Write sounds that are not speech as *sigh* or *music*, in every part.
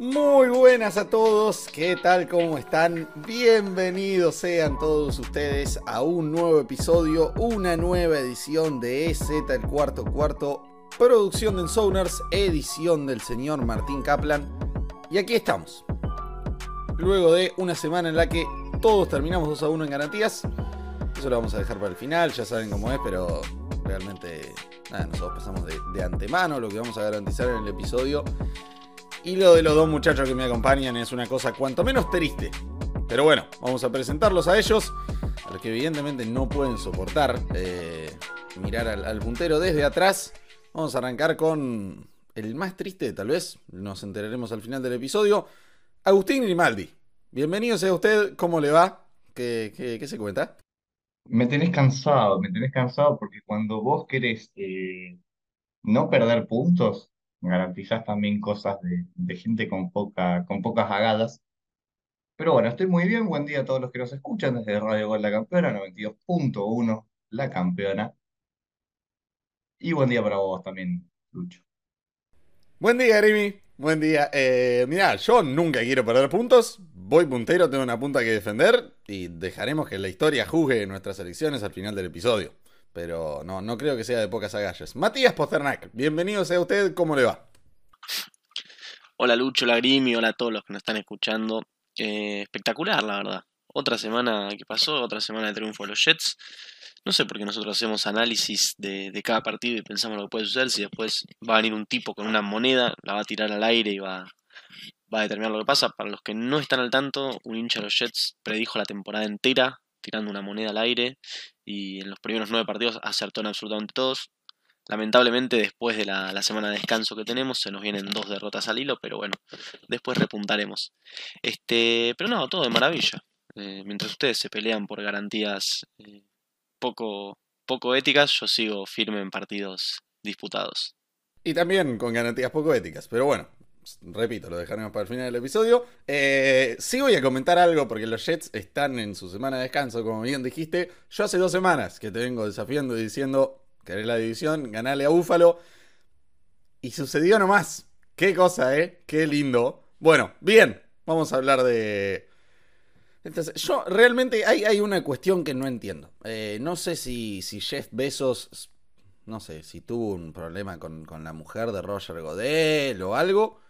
Muy buenas a todos, ¿qué tal? ¿Cómo están? Bienvenidos sean todos ustedes a un nuevo episodio, una nueva edición de EZ, el cuarto cuarto, producción de Ensoners, edición del señor Martín Kaplan. Y aquí estamos. Luego de una semana en la que todos terminamos 2 a 1 en garantías, eso lo vamos a dejar para el final, ya saben cómo es, pero realmente nada, nosotros pasamos de antemano lo que vamos a garantizar en el episodio. Y lo de los dos muchachos que me acompañan es una cosa cuanto menos triste. Pero bueno, vamos a presentarlos a ellos, a los que evidentemente no pueden soportar eh, mirar al, puntero desde atrás. Vamos a arrancar con el más triste, tal vez, nos enteraremos al final del episodio. Agustín Grimaldi. Bienvenido sea usted, ¿cómo le va? ¿Qué, qué- qué se cuenta? Me tenés cansado, me tenés cansado porque cuando vos querés eh, no perder puntos, garantizás también cosas de, gente con con pocas agadas. Pero bueno, estoy muy bien. Buen día a todos los que nos escuchan desde Radio Gol La Campeona, 92.1 La Campeona. Y buen día para vos también, Lucho. Buen día, Grimi. Buen día. Eh, mirá, yo nunca quiero perder puntos. Voy puntero, tengo una punta que defender. Y dejaremos que la historia juzgue nuestras elecciones al final del episodio. Pero no, no creo que sea de pocas agallas. Matías Posternak, bienvenido sea usted, ¿cómo le va? Hola Lucho, hola Grimi, hola a todos los que nos están escuchando. Eh, espectacular, la verdad. Otra semana que pasó, otra semana de triunfo de los Jets. No sé por qué nosotros hacemos análisis de, de cada partido y pensamos lo que puede suceder. Si después va a venir un tipo con una moneda, la va a tirar al aire y va, va a determinar lo que pasa. Para los que no están al tanto, un hincha de los Jets predijo la temporada entera tirando una moneda al aire y en los primeros nueve partidos acertó en absolutamente todos. Lamentablemente, después de la, semana de descanso que tenemos, se nos vienen dos derrotas al hilo, pero bueno, después repuntaremos. Este, pero no, todo de maravilla. Eh, mientras ustedes se pelean por garantías eh, poco, poco éticas, yo sigo firme en partidos disputados. Y también con garantías poco éticas. Pero bueno, repito, lo dejaremos para el final del episodio. Eh, sí voy a comentar algo porque los Jets están en su semana de descanso, como bien dijiste. Yo hace dos semanas que te vengo desafiando y diciendo, querés la división, ganale a Búfalo. Y sucedió nomás. Qué cosa, ¿eh? Qué lindo. Bueno, bien, vamos a hablar de... Entonces, yo realmente hay, hay una cuestión que no entiendo. Eh, no sé si, si Jeff Bezos, no sé, si tuvo un problema con, con la mujer de Roger Godel o algo,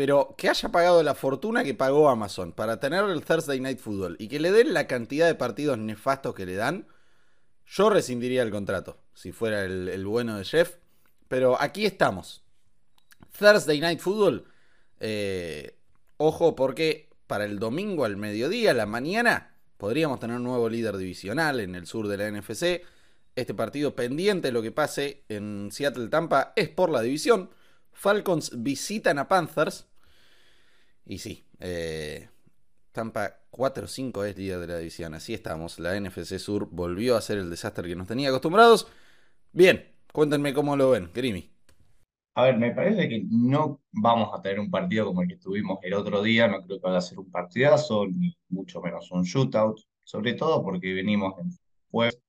pero que haya pagado la fortuna que pagó Amazon para tener el Thursday Night Football y que le den la cantidad de partidos nefastos que le dan, yo rescindiría el contrato, si fuera el, bueno de Jeff. Pero aquí estamos. Thursday Night Football. eh, ojo porque para el domingo al mediodía, a la mañana, podríamos tener un nuevo líder divisional en el sur de la NFC. Este partido pendiente de lo que pase en Seattle Tampa es por la división. Falcons visitan a Panthers. Y sí, eh, Tampa 4-5 es líder de la división. Así estamos. La NFC Sur volvió a ser el desastre que nos tenía acostumbrados. Bien, cuéntenme cómo lo ven, Grimy. A ver, me parece que no vamos a tener un partido como el que tuvimos el otro día. No creo que vaya a ser un partidazo, ni mucho menos un shootout. Sobre todo porque venimos en jueves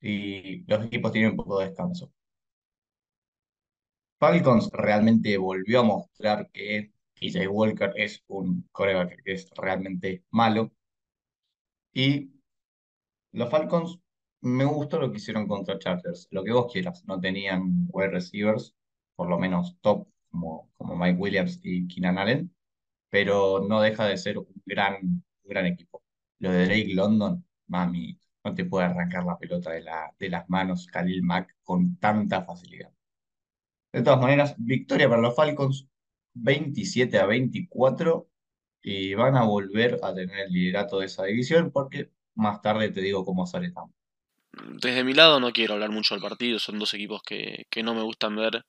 y los equipos tienen un poco de descanso. Falcons realmente volvió a mostrar que PJ Walker es un coreback que es realmente malo. Y los Falcons, me gustó lo que hicieron contra Chargers. Lo que vos quieras, no tenían wide receivers, por lo menos top, como, como Mike Williams y Keenan Allen, pero no deja de ser un gran, gran equipo. Lo de Drake London, mami, no te puede arrancar la pelota de, la, de las manos Khalil Mack con tanta facilidad. De todas maneras, victoria para los Falcons, 27 a 24, y van a volver a tener el liderato de esa división porque más tarde te digo cómo sale Tampa. Desde mi lado no quiero hablar mucho del partido, son dos equipos que, que no me gustan ver.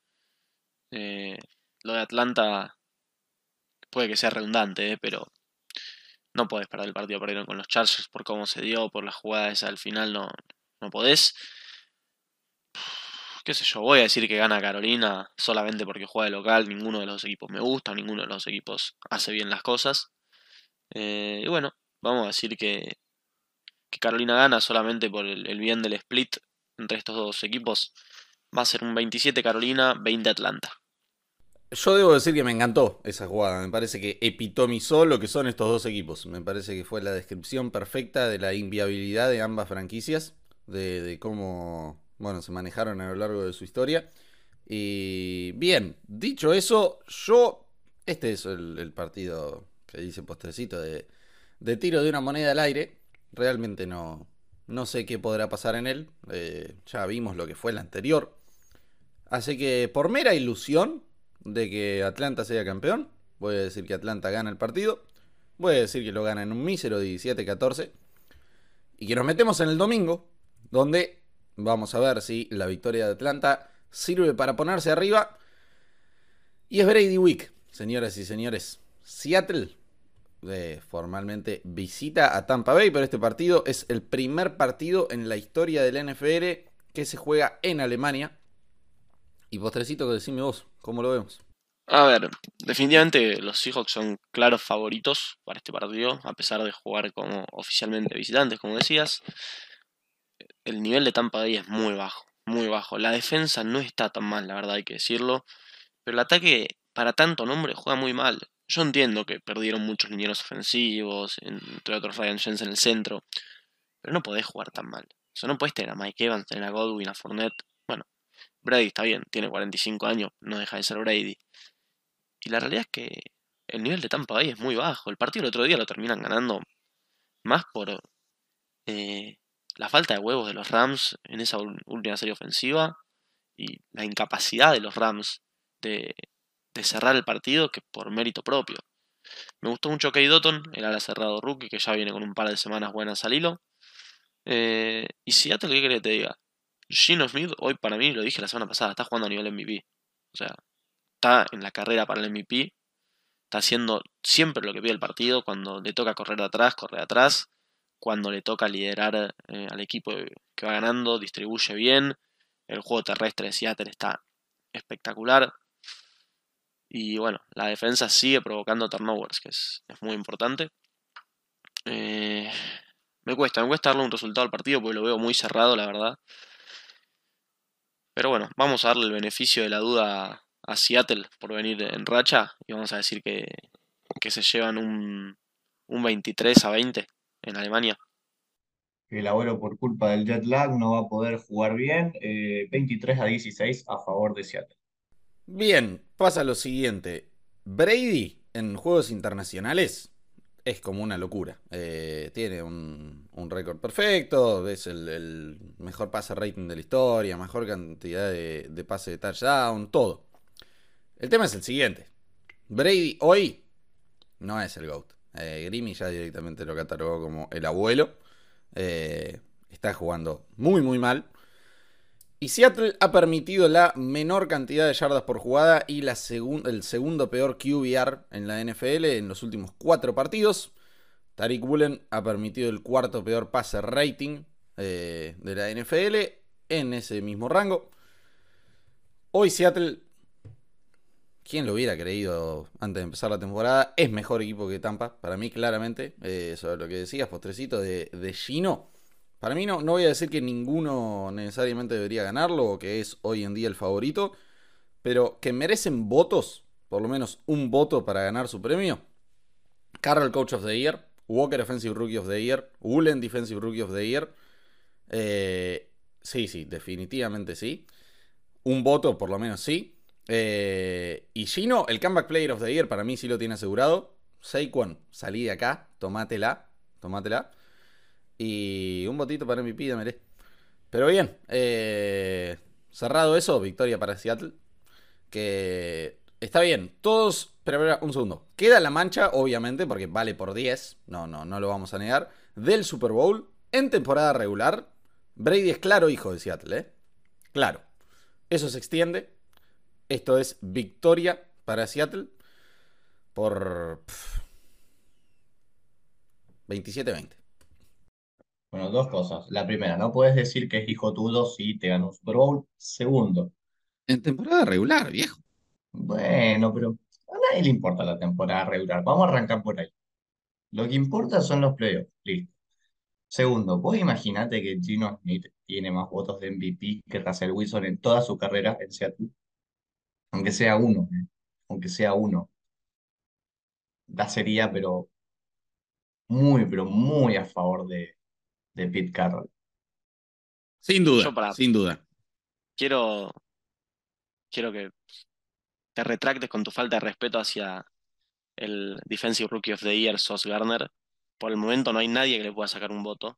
Eh, lo de Atlanta puede que sea redundante, eh, pero no podés parar el partido, perdieron con los Chargers por cómo se dio, por la jugada esa al final, no, no podés. Qué sé yo, voy a decir que gana Carolina solamente porque juega de local, ninguno de los equipos me gusta, ninguno de los equipos hace bien las cosas. Eh, y bueno, vamos a decir que, Carolina gana solamente por el, el bien del split entre estos dos equipos. Va a ser un 27 Carolina, 20 Atlanta. Yo debo decir que me encantó esa jugada. Me parece que epitomizó lo que son estos dos equipos. Me parece que fue la descripción perfecta de la inviabilidad de ambas franquicias, de, de cómo bueno, se manejaron a lo largo de su historia. Y bien, dicho eso, yo. Este es el, partido que dice postrecito de, de, tiro de una moneda al aire. Realmente no, no sé qué podrá pasar en él. Eh, ya vimos lo que fue el anterior. Así que por mera ilusión de que Atlanta sea campeón, voy a decir que Atlanta gana el partido. Voy a decir que lo gana en un mísero 17-14. Y que nos metemos en el domingo, donde vamos a ver si la victoria de Atlanta sirve para ponerse arriba. Y es Brady Week, señoras y señores. Seattle eh, formalmente visita a Tampa Bay, pero este partido es el primer partido en la historia del NFL que se juega en Alemania. Y postrecito que decime vos, ¿cómo lo vemos? A ver, definitivamente los Seahawks son claros favoritos para este partido, a pesar de jugar como oficialmente visitantes, como decías. El nivel de Tampa Bay es muy bajo, muy bajo. La defensa no está tan mal, la verdad hay que decirlo. Pero el ataque, para tanto nombre, juega muy mal. Yo entiendo que perdieron muchos linieros ofensivos, entre otros Ryan Jensen en el centro. Pero no podés jugar tan mal. O sea, no podés tener a Mike Evans, tener a Godwin, a Fournette. Bueno, Brady está bien, tiene 45 años, no deja de ser Brady. Y la realidad es que el nivel de Tampa Bay es muy bajo. El partido el otro día lo terminan ganando más por eh, la falta de huevos de los Rams en esa última serie ofensiva y la incapacidad de los Rams de, cerrar el partido que por mérito propio. Me gustó mucho Kay Dotton, el ala cerrado rookie, que ya viene con un par de semanas buenas al hilo. Eh, y Seattle, ¿qué querés que te diga? Gino Smith, hoy para mí, lo dije la semana pasada, está jugando a nivel MVP. O sea, está en la carrera para el MVP. Está haciendo siempre lo que pide el partido. Cuando le toca correr de atrás, corre atrás. Cuando le toca liderar eh, al equipo que va ganando, distribuye bien. El juego terrestre de Seattle está espectacular. Y bueno, la defensa sigue provocando turnovers, que es, es muy importante. Eh, me cuesta, me cuesta darle un resultado al partido porque lo veo muy cerrado, la verdad. Pero bueno, vamos a darle el beneficio de la duda a Seattle por venir en racha y vamos a decir que, que se llevan un, un 23 a 20 en Alemania. El abuelo por culpa del jet lag no va a poder jugar bien. Eh, 23 a 16 a favor de Seattle. Bien, pasa lo siguiente. Brady en juegos internacionales es como una locura. Eh, tiene un, un récord perfecto, es el, el, mejor pase rating de la historia, mejor cantidad de, de pase de touchdown, todo. El tema es el siguiente. Brady hoy no es el GOAT. Eh, Grimmy ya directamente lo catalogó como el abuelo. Eh, está jugando muy, muy mal. Y Seattle ha permitido la menor cantidad de yardas por jugada y el segundo peor QBR en la NFL en los últimos cuatro partidos. Tariq Woolen ha permitido el cuarto peor pase rating eh, de la NFL en ese mismo rango. Hoy Seattle, ¿quién lo hubiera creído antes de empezar la temporada? Es mejor equipo que Tampa, para mí claramente. Eh, sobre lo que decías, postrecito de, de Gino. Para mí no, no voy a decir que ninguno necesariamente debería ganarlo o que es hoy en día el favorito, pero que merecen votos, por lo menos un voto para ganar su premio. Carroll Coach of the Year, Walker Offensive Rookie of the Year, Woolen Defensive Rookie of the Year. Eh, sí, sí, definitivamente sí. Un voto, por lo menos sí. Eh, y Gino, el Comeback Player of the Year, para mí sí lo tiene asegurado. Saquon, salí de acá, tomátela, tomátela. Y un botito para MVP, dámele. Pero bien, eh, cerrado eso, victoria para Seattle. Que está bien, todos. Pero, un segundo. Queda la mancha, obviamente, porque vale por 10. No, no, no lo vamos a negar. Del Super Bowl en temporada regular. Brady es claro hijo de Seattle, ¿eh? Claro. Eso se extiende. Esto es victoria para Seattle por 27-20. Bueno, dos cosas. La primera, no puedes decir que es hijo tuyo si te ganó un Super Bowl. Segundo. En temporada regular, viejo. Bueno, pero a nadie le importa la temporada regular. Vamos a arrancar por ahí. Lo que importa son los playoffs. Listo. Segundo, vos imaginate que Gino Smith tiene más votos de MVP que Russell Wilson en toda su carrera en Seattle. Aunque sea uno. ¿eh? aunque sea uno, la sería, pero muy, pero muy a favor de, de Pete Carroll. Sin duda, sin duda. Quiero, quiero que te retractes con tu falta de respeto hacia el Defensive Rookie of the Year, Sos Garner. Por el momento no hay nadie que le pueda sacar un voto.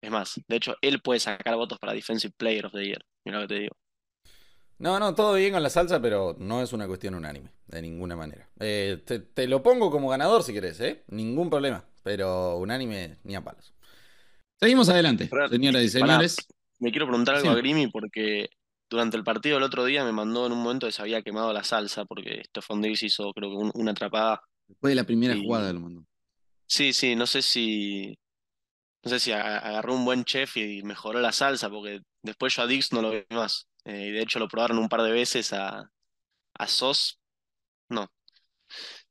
Es más, de hecho, él puede sacar votos para Defensive Player of the Year. Mira lo que te digo. No, no, todo bien con la salsa, pero no es una cuestión unánime, de ninguna manera. Eh, te, lo pongo como ganador si querés, ¿eh? Ningún problema, pero unánime ni a palos. Seguimos adelante, señoras y señores. me quiero preguntar algo a Grimy porque durante el partido el otro día me mandó en un momento que se había quemado la salsa porque Stephon Davis hizo creo que una atrapada. Después de la primera jugada del mundo. Sí, sí, no sé si no sé si agarró un buen chef y mejoró la salsa porque después yo a Dix no lo vi más. Eh, de hecho lo probaron un par de veces a, a Sos. No.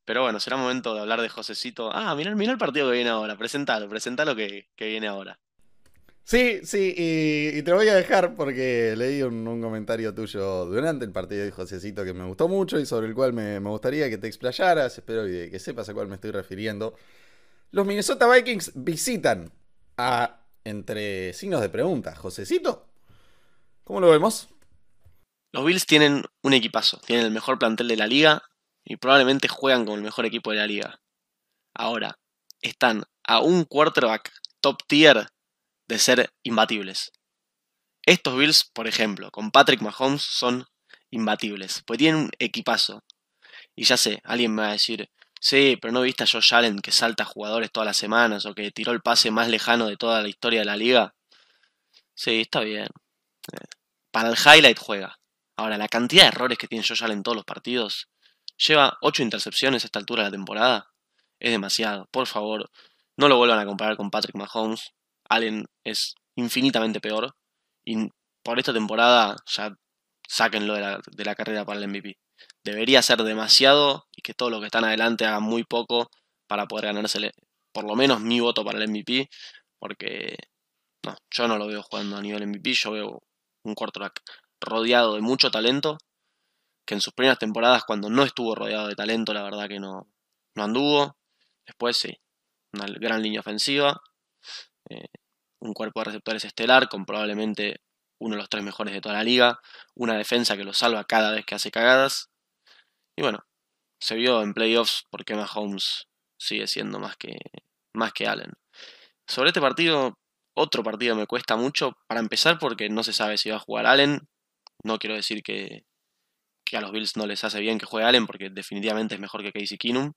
Pero bueno, será momento de hablar de Josecito. Ah, mira, mira el partido que viene ahora. Presentalo, presentalo que, que viene ahora. Sí, sí, y, te voy a dejar porque leí un, comentario tuyo durante el partido de Josecito que me gustó mucho y sobre el cual me, gustaría que te explayaras. Espero que, sepas a cuál me estoy refiriendo. Los Minnesota Vikings visitan a, entre signos de pregunta, Josecito. ¿Cómo lo vemos? Los Bills tienen un equipazo, tienen el mejor plantel de la liga y probablemente juegan con el mejor equipo de la liga. Ahora, están a un quarterback top tier de ser imbatibles. Estos Bills, por ejemplo, con Patrick Mahomes son imbatibles, pues tienen un equipazo. Y ya sé, alguien me va a decir, sí, pero no viste a Josh Allen que salta jugadores todas las semanas o que tiró el pase más lejano de toda la historia de la liga. Sí, está bien. Eh, para el highlight juega. Ahora, la cantidad de errores que tiene Allen en todos los partidos, lleva 8 intercepciones a esta altura de la temporada, es demasiado. Por favor, no lo vuelvan a comparar con Patrick Mahomes. Allen es infinitamente peor. Y por esta temporada ya sáquenlo de la, de la carrera para el MVP. Debería ser demasiado y que todos los que están adelante hagan muy poco para poder ganársele por lo menos mi voto para el MVP. Porque no, yo no lo veo jugando a nivel MVP, yo veo un quarterback rodeado de mucho talento, que en sus primeras temporadas cuando no estuvo rodeado de talento, la verdad que no, no anduvo. Después sí, una gran línea ofensiva, eh, un cuerpo de receptores estelar con probablemente uno de los tres mejores de toda la liga, una defensa que lo salva cada vez que hace cagadas. Y bueno, se vio en playoffs porque Mahomes sigue siendo más que, más que Allen. Sobre este partido, otro partido me cuesta mucho, para empezar porque no se sabe si va a jugar Allen, no quiero decir que, a los Bills no les hace bien que juegue Allen, porque definitivamente es mejor que Casey Keenum.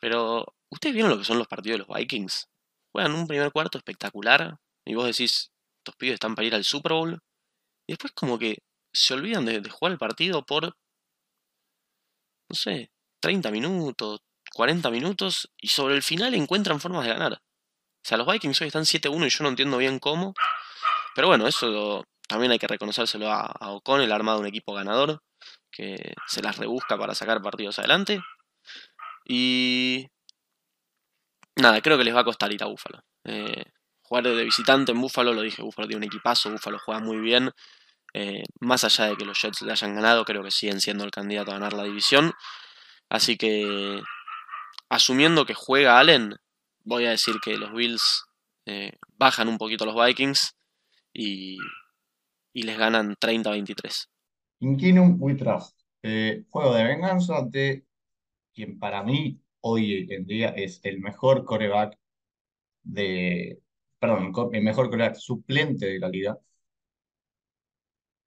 Pero, ¿ustedes vieron lo que son los partidos de los Vikings? Juegan un primer cuarto espectacular, y vos decís, estos pibes están para ir al Super Bowl. Y después como que se olvidan de, de jugar el partido por, no sé, 30 minutos, 40 minutos, y sobre el final encuentran formas de ganar. O sea, los Vikings hoy están 7-1 y yo no entiendo bien cómo. Pero bueno, eso también hay que reconocérselo a, a O'Connell, armado un equipo ganador, que se las rebusca para sacar partidos adelante. Y nada, creo que les va a costar ir a Búfalo. Eh, jugar de visitante en Búfalo, lo dije, Búfalo tiene un equipazo, Búfalo juega muy bien. Eh, más allá de que los Jets le hayan ganado, creo que siguen siendo el candidato a ganar la división. Así que, asumiendo que juega Allen, voy a decir que los Bills eh, bajan un poquito los Vikings y, y les ganan 30-23. Inquinum We Trust. Eh, juego de venganza de quien para mí hoy en día es el mejor coreback de. Perdón, el mejor coreback suplente de la liga.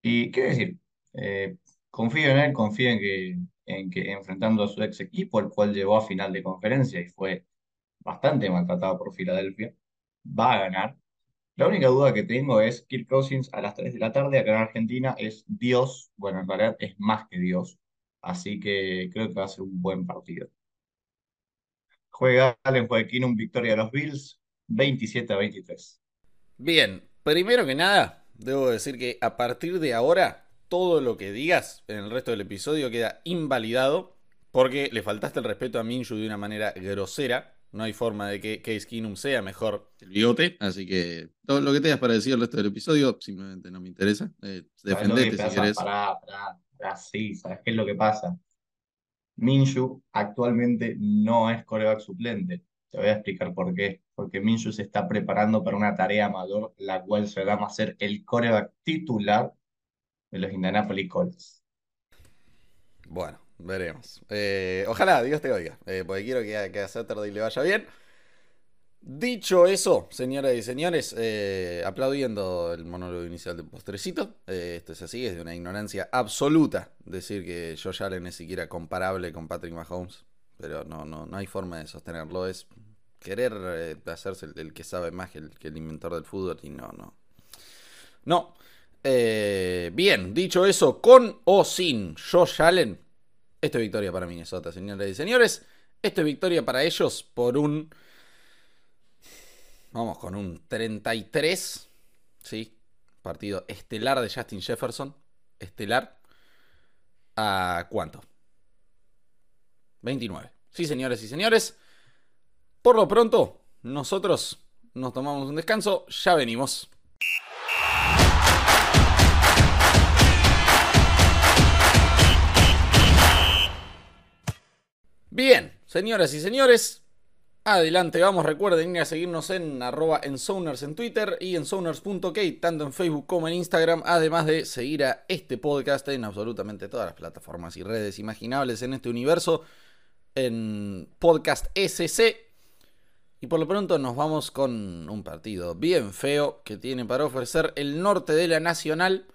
Y qué decir, eh, confío en él, confío en que, en que enfrentando a su ex equipo, el cual llegó a final de conferencia y fue bastante maltratado por Filadelfia, va a ganar. La única duda que tengo es Kirk Cousins a las 3 de la tarde acá en Argentina es Dios, bueno, en realidad es más que Dios, así que creo que va a ser un buen partido. Juega Allen un victoria de los Bills, 27 a 23. Bien, primero que nada, debo decir que a partir de ahora, todo lo que digas en el resto del episodio queda invalidado porque le faltaste el respeto a Minshu de una manera grosera no hay forma de que Case Keenum sea mejor el bigote. Así que todo lo que tengas para decir el resto del episodio simplemente no me interesa. Eh, defendete si querés. Pará, pará, pará, sí, ¿sabes qué es lo que pasa? Minshew actualmente no es coreback suplente. Te voy a explicar por qué. Porque Minshew se está preparando para una tarea mayor, la cual se llama ser el coreback titular de los Indianapolis Colts. Bueno, veremos. Eh, ojalá, Dios te oiga, eh, porque quiero que, que a Saturday le vaya bien. Dicho eso, señoras y señores, eh, aplaudiendo el monólogo inicial de postrecito, eh, esto es así, es de una ignorancia absoluta decir que Josh Allen es siquiera comparable con Patrick Mahomes, pero no, no, no hay forma de sostenerlo, es querer hacerse el, el que sabe más que el, el inventor del fútbol y no, no. No. Bien, dicho eso, con o sin Josh Allen, esto es victoria para Minnesota, señoras y señores. Esto es victoria para ellos por un... Vamos con un 33. Sí. Partido estelar de Justin Jefferson. Estelar. ¿A cuánto? 29. Sí, señores y señores. Por lo pronto, nosotros nos tomamos un descanso. Ya venimos. Bien, señoras y señores, adelante vamos. Recuerden ir a seguirnos en arroba en Sounders en Twitter y en Sounders.k, tanto en Facebook como en Instagram, además de seguir a este podcast en absolutamente todas las plataformas y redes imaginables en este universo, en Podcast SC. Y por lo pronto nos vamos con un partido bien feo que tiene para ofrecer el norte de la Nacional.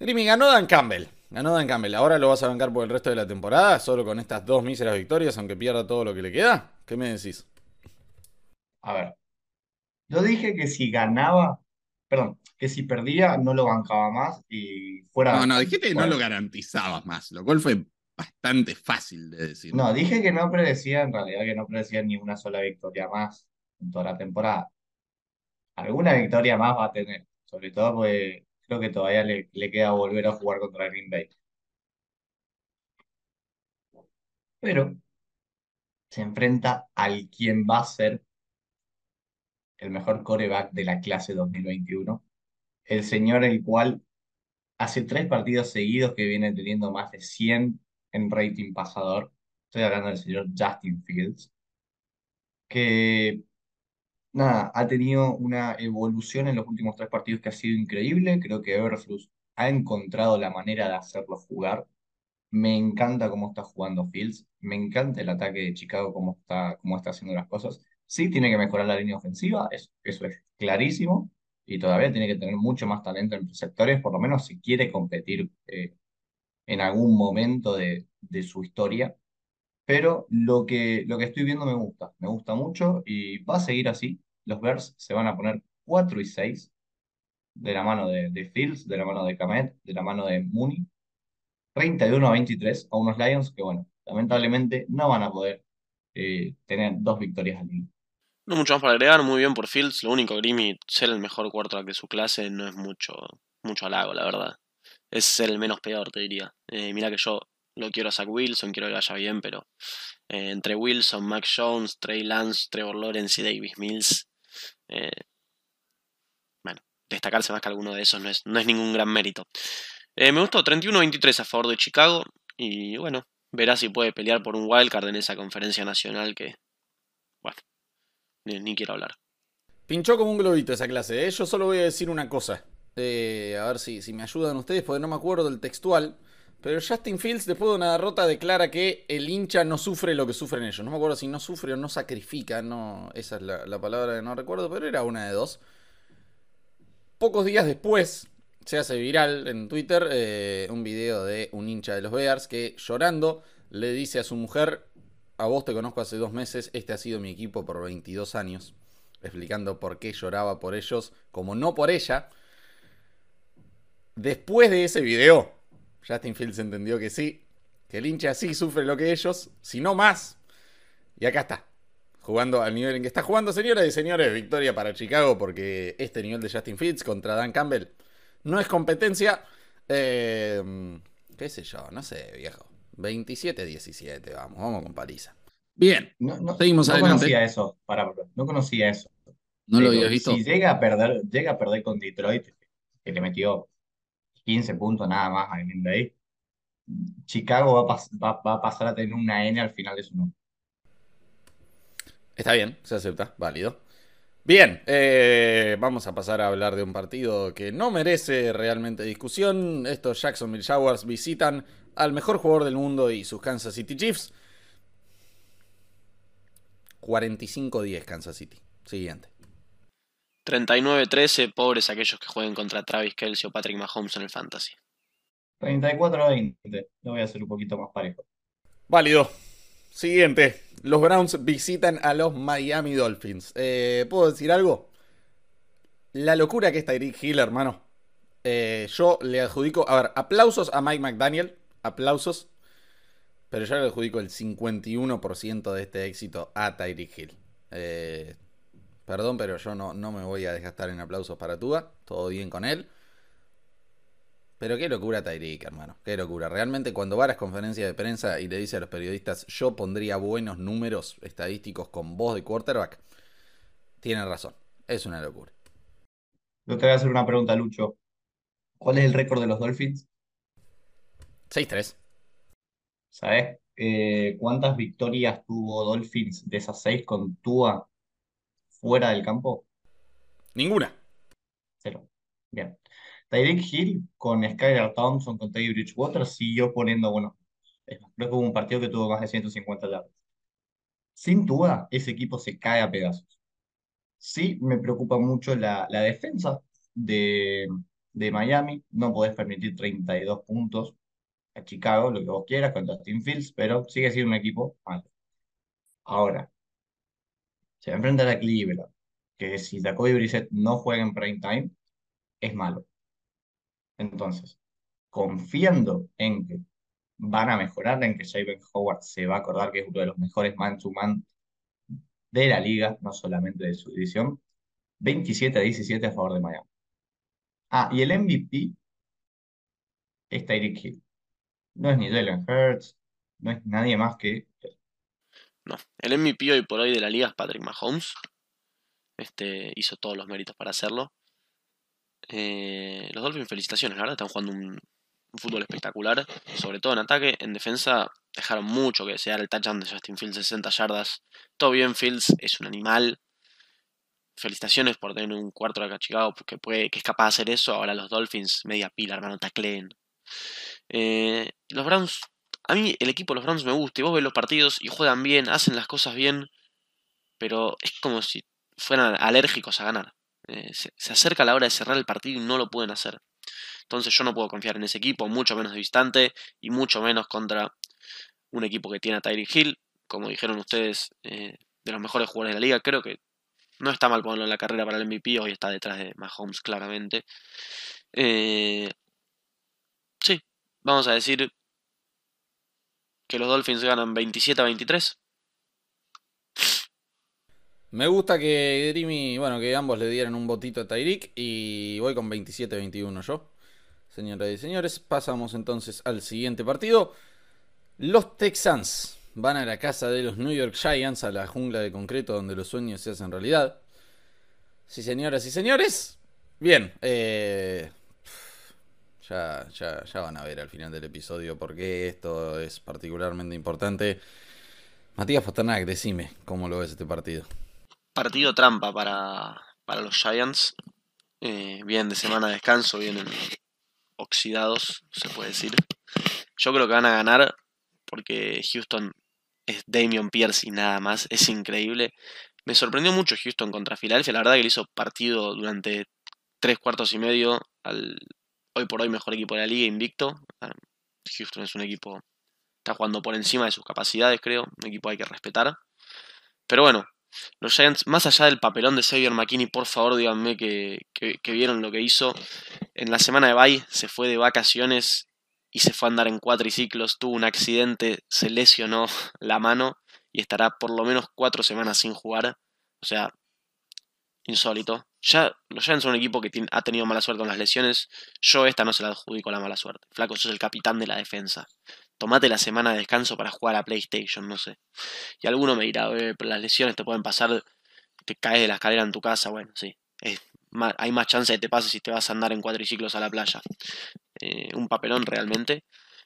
Grimy ganó Dan Campbell. Ganó Dan Campbell. Ahora lo vas a bancar por el resto de la temporada, solo con estas dos míseras victorias, aunque pierda todo lo que le queda. ¿Qué me decís? A ver, yo dije que si ganaba, perdón, que si perdía no lo bancaba más y fuera... No, no, dijiste que no lo garantizabas más, lo cual fue bastante fácil de decir. No, dije que no predecía, en realidad que no predecía ni una sola victoria más en toda la temporada. Alguna victoria más va a tener, sobre todo porque creo que todavía le, le queda volver a jugar contra Green Bay. Pero se enfrenta al quien va a ser el mejor coreback de la clase 2021, el señor el cual hace tres partidos seguidos que viene teniendo más de 100 en rating pasador. Estoy hablando del señor Justin Fields, que nada, ha tenido una evolución en los últimos tres partidos que ha sido increíble. Creo que Everflux ha encontrado la manera de hacerlo jugar. Me encanta cómo está jugando Fields. Me encanta el ataque de Chicago, cómo está, cómo está haciendo las cosas. Sí, tiene que mejorar la línea ofensiva, eso, es clarísimo. Y todavía tiene que tener mucho más talento en receptores, por lo menos si quiere competir eh, en algún momento de, de su historia. Pero lo que, lo que estoy viendo me gusta, me gusta mucho y va a seguir así. Los Bears se van a poner 4 y 6 de la mano de, Fields, de la mano de Kamet, de la mano de Mooney. 31 a 23 a unos Lions que, bueno, lamentablemente no van a poder eh, tener dos victorias al hilo. No mucho más para agregar, muy bien por Fields. Lo único, Grimmy, ser el mejor quarterback de su clase no es mucho, mucho halago, la verdad. Es ser el menos peor, te diría. Eh, mira que yo lo quiero a Zach Wilson, quiero que vaya bien, pero eh, entre Wilson, Mac Jones, Trey Lance, Trevor Lawrence y Davis Mills, eh, bueno, destacarse más que alguno de esos no es, no es ningún gran mérito. Eh, me gustó 31-23 a favor de Chicago y bueno, verá si puede pelear por un wildcard en esa conferencia nacional que, bueno, ni, ni quiero hablar. Pinchó como un globito esa clase. ¿eh? Yo solo voy a decir una cosa. A ver si, si me ayudan ustedes, porque no me acuerdo del textual. Pero Justin Fields, después de una derrota, declara que el hincha no sufre lo que sufren ellos. No me acuerdo si no sufre o no sacrifica. No, esa es la, la palabra que no recuerdo, pero era una de dos. Pocos días después, se hace viral en Twitter eh, un video de un hincha de los Bears que llorando le dice a su mujer, a vos te conozco hace dos meses, este ha sido mi equipo por 22 años, explicando por qué lloraba por ellos, como no por ella. Después de ese video, Justin Fields entendió que sí, que el hincha sí sufre lo que ellos, si no más. Y acá está, jugando al nivel en que está jugando, señoras y señores, victoria para Chicago, porque este nivel de Justin Fields contra Dan Campbell no es competencia. Eh, ¿Qué sé yo? No sé, viejo. 27-17, vamos, vamos con paliza. Bien, No, no, Seguimos no adelante. conocía eso, para, no conocía eso. ¿no lo habías visto? Si llega a perder, llega a perder con Detroit, que le metió 15 puntos nada más a Green Bay, Chicago va a, pasar a tener una N al final de su nombre. Está bien, se acepta, válido. Bien, eh, vamos a pasar a hablar de un partido que no merece realmente discusión. Estos Jacksonville Jaguars visitan al mejor jugador del mundo y sus Kansas City Chiefs. 45-10 Kansas City. Siguiente. 39-13, pobres aquellos que jueguen contra Travis Kelce o Patrick Mahomes en el Fantasy. 34-20. Lo voy a hacer un poquito más parejo. Válido. Siguiente. Los Browns visitan a los Miami Dolphins. Eh, ¿Puedo decir algo? La locura que es Tyreek Hill, hermano. Eh, yo le adjudico. A ver, aplausos a Mike McDaniel. Aplausos. Pero yo le adjudico el 51% de este éxito a Tyreek Hill. Eh, perdón, pero yo no, no me voy a desgastar en aplausos para Tua. Todo bien con él. Pero qué locura Tyreek, hermano. Qué locura. Realmente cuando va a las conferencias de prensa y le dice a los periodistas, yo pondría buenos números estadísticos con voz de quarterback, tiene razón. Es una locura. Yo te voy a hacer una pregunta, Lucho. ¿Cuál es el récord de los Dolphins? 6-3. ¿Sabes eh, cuántas victorias tuvo Dolphins de esas seis con Tua fuera del campo? Ninguna. Cero. Bien. Tyreek Hill con Skylar Thompson, con Teddy Bridgewater, siguió poniendo bueno. Creo que hubo un partido que tuvo más de 150 yardas. Sin Tua, ese equipo se cae a pedazos. Sí, me preocupa mucho la, la defensa de, de Miami. No podés permitir 32 puntos a Chicago, lo que vos quieras, con Justin Fields, pero sigue siendo un equipo malo. Ahora, se va a enfrentar a Cleveland, que si Jacoby Brissett no juega en prime time, es malo. Entonces, confiando en que van a mejorar, en que Javen Howard se va a acordar que es uno de los mejores man-to-man de la liga, no solamente de su división, 27 a 17 a favor de Miami. Ah, y el MVP es Tyreek Hill. No es ni Jalen Hurts, no es nadie más que No. El MVP hoy por hoy de la liga es Patrick Mahomes. Este hizo todos los méritos para hacerlo. Eh, los Dolphins, felicitaciones, la verdad, están jugando un, fútbol espectacular. Sobre todo en ataque. En defensa dejaron mucho que desear. El touchdown de Justin Fields, 60 yardas. Todo bien, Fields es un animal. Felicitaciones por tener un cuarto de acá Chicago que, puede, que es capaz de hacer eso. Ahora los Dolphins, media pila, hermano, tacleen. Eh, los Browns, a mí el equipo de los Browns me gusta. Y vos ves los partidos y juegan bien, hacen las cosas bien. Pero es como si fueran alérgicos a ganar. Eh, se, acerca la hora de cerrar el partido y no lo pueden hacer. Entonces yo no puedo confiar en ese equipo, mucho menos distante y mucho menos contra un equipo que tiene a Tyreek Hill, como dijeron ustedes, eh, de los mejores jugadores de la liga. Creo que no está mal ponerlo en la carrera para el MVP, hoy está detrás de Mahomes claramente. Eh, sí, vamos a decir que los Dolphins ganan 27 a 23. Me gusta que Dreamy, bueno, que ambos le dieran un botito a Tyreek y voy con 27-21 yo. Señoras y señores, pasamos entonces al siguiente partido. Los Texans van a la casa de los New York Giants, a la jungla de concreto donde los sueños se hacen realidad. Sí, señoras y señores. Bien, eh, ya, ya, van a ver al final del episodio por qué esto es particularmente importante. Matías Pasternak, decime cómo lo ves este partido. Partido trampa para, para los Giants. Eh, bien de semana de descanso, vienen oxidados, se puede decir. Yo creo que van a ganar porque Houston es Damian Pierce y nada más. Es increíble. Me sorprendió mucho Houston contra Filadelfia. La verdad que le hizo partido durante tres cuartos y medio al hoy por hoy mejor equipo de la liga, invicto. Houston es un equipo está jugando por encima de sus capacidades, creo. Un equipo hay que respetar. Pero bueno, los Giants, más allá del papelón de Xavier McKinney, por favor díganme que, que, que vieron lo que hizo. En la semana de bye se fue de vacaciones y se fue a andar en cuatriciclos, tuvo un accidente, se lesionó *laughs* la mano y estará por lo menos cuatro semanas sin jugar. O sea, insólito. Ya los Giants son un equipo que ha tenido mala suerte con las lesiones. Yo esta no se la adjudico la mala suerte. Flaco, sos el capitán de la defensa. Tomate la semana de descanso para jugar a PlayStation, no sé. Y alguno me dirá, eh, las lesiones te pueden pasar, te caes de la escalera en tu casa. Bueno, sí. Hay más chance de que te pase si te vas a andar en cuatriciclos a la playa. Eh, un papelón realmente.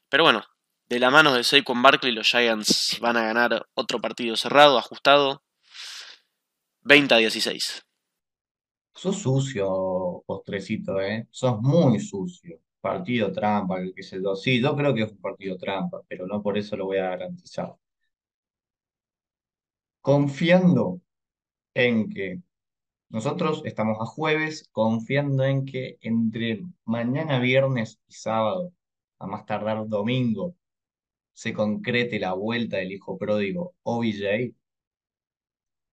Pero bueno, de la mano de Saquon Barkley, los Giants van a ganar otro partido cerrado, ajustado, 20 a 16. Sos sucio, postrecito, ¿eh? Sos muy sucio. Partido trampa, qué sé yo. Sí, yo creo que es un partido trampa, pero no por eso lo voy a garantizar. Confiando en que nosotros estamos a jueves, confiando en que entre mañana viernes y sábado, a más tardar domingo, se concrete la vuelta del hijo pródigo OBJ,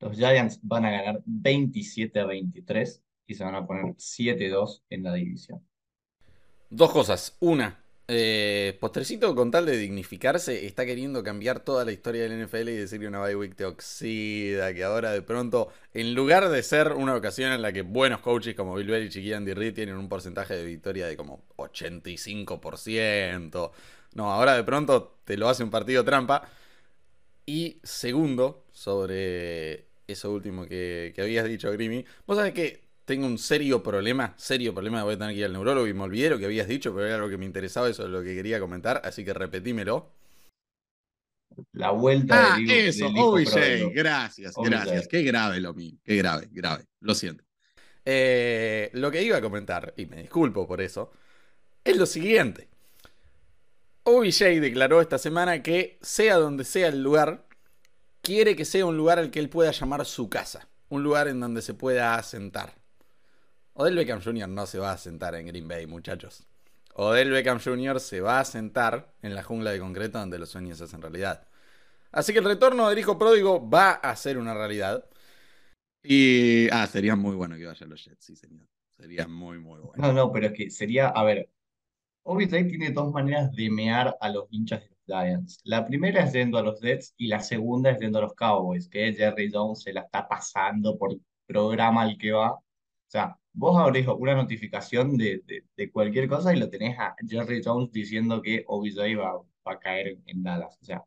los Giants van a ganar 27 a 23 y se van a poner 7-2 en la división. Dos cosas. Una, eh, Postrecito, con tal de dignificarse, está queriendo cambiar toda la historia del NFL y decir que una bye week te oxida, que ahora de pronto, en lugar de ser una ocasión en la que buenos coaches como Bill Belichick y Andy Reid tienen un porcentaje de victoria de como 85%, no, ahora de pronto te lo hace un partido trampa. Y segundo, sobre eso último que, que habías dicho, Grimy, vos sabés que tengo un serio problema, serio problema, voy a tener que ir al neurólogo y me olvidé lo que habías dicho, pero era algo que me interesaba, eso es lo que quería comentar, así que repetímelo. La vuelta Ah, del, eso, del OBJ, gracias, OBJ. gracias. Qué grave lo mío, qué grave, grave, lo siento. Eh, lo que iba a comentar, y me disculpo por eso, es lo siguiente. OBJ declaró esta semana que, sea donde sea el lugar, quiere que sea un lugar al que él pueda llamar su casa, un lugar en donde se pueda asentar. Odell Beckham Jr. no se va a sentar en Green Bay, muchachos. Odell Beckham Jr. se va a sentar en la jungla de concreto donde los sueños se hacen realidad. Así que el retorno del hijo pródigo va a ser una realidad. Y. Ah, sería muy bueno que vayan los Jets, sí, señor. Sería muy, muy bueno. No, no, pero es que sería, a ver, OBJ tiene dos maneras de mear a los hinchas de Giants. La primera es yendo a los Jets y la segunda es yendo a los Cowboys, que Jerry Jones se la está pasando por programa al que va. O sea, vos abrís una notificación de, de- de cualquier cosa y lo tenés a Jerry Jones diciendo que OBJ va, va a caer en, Dallas. O sea,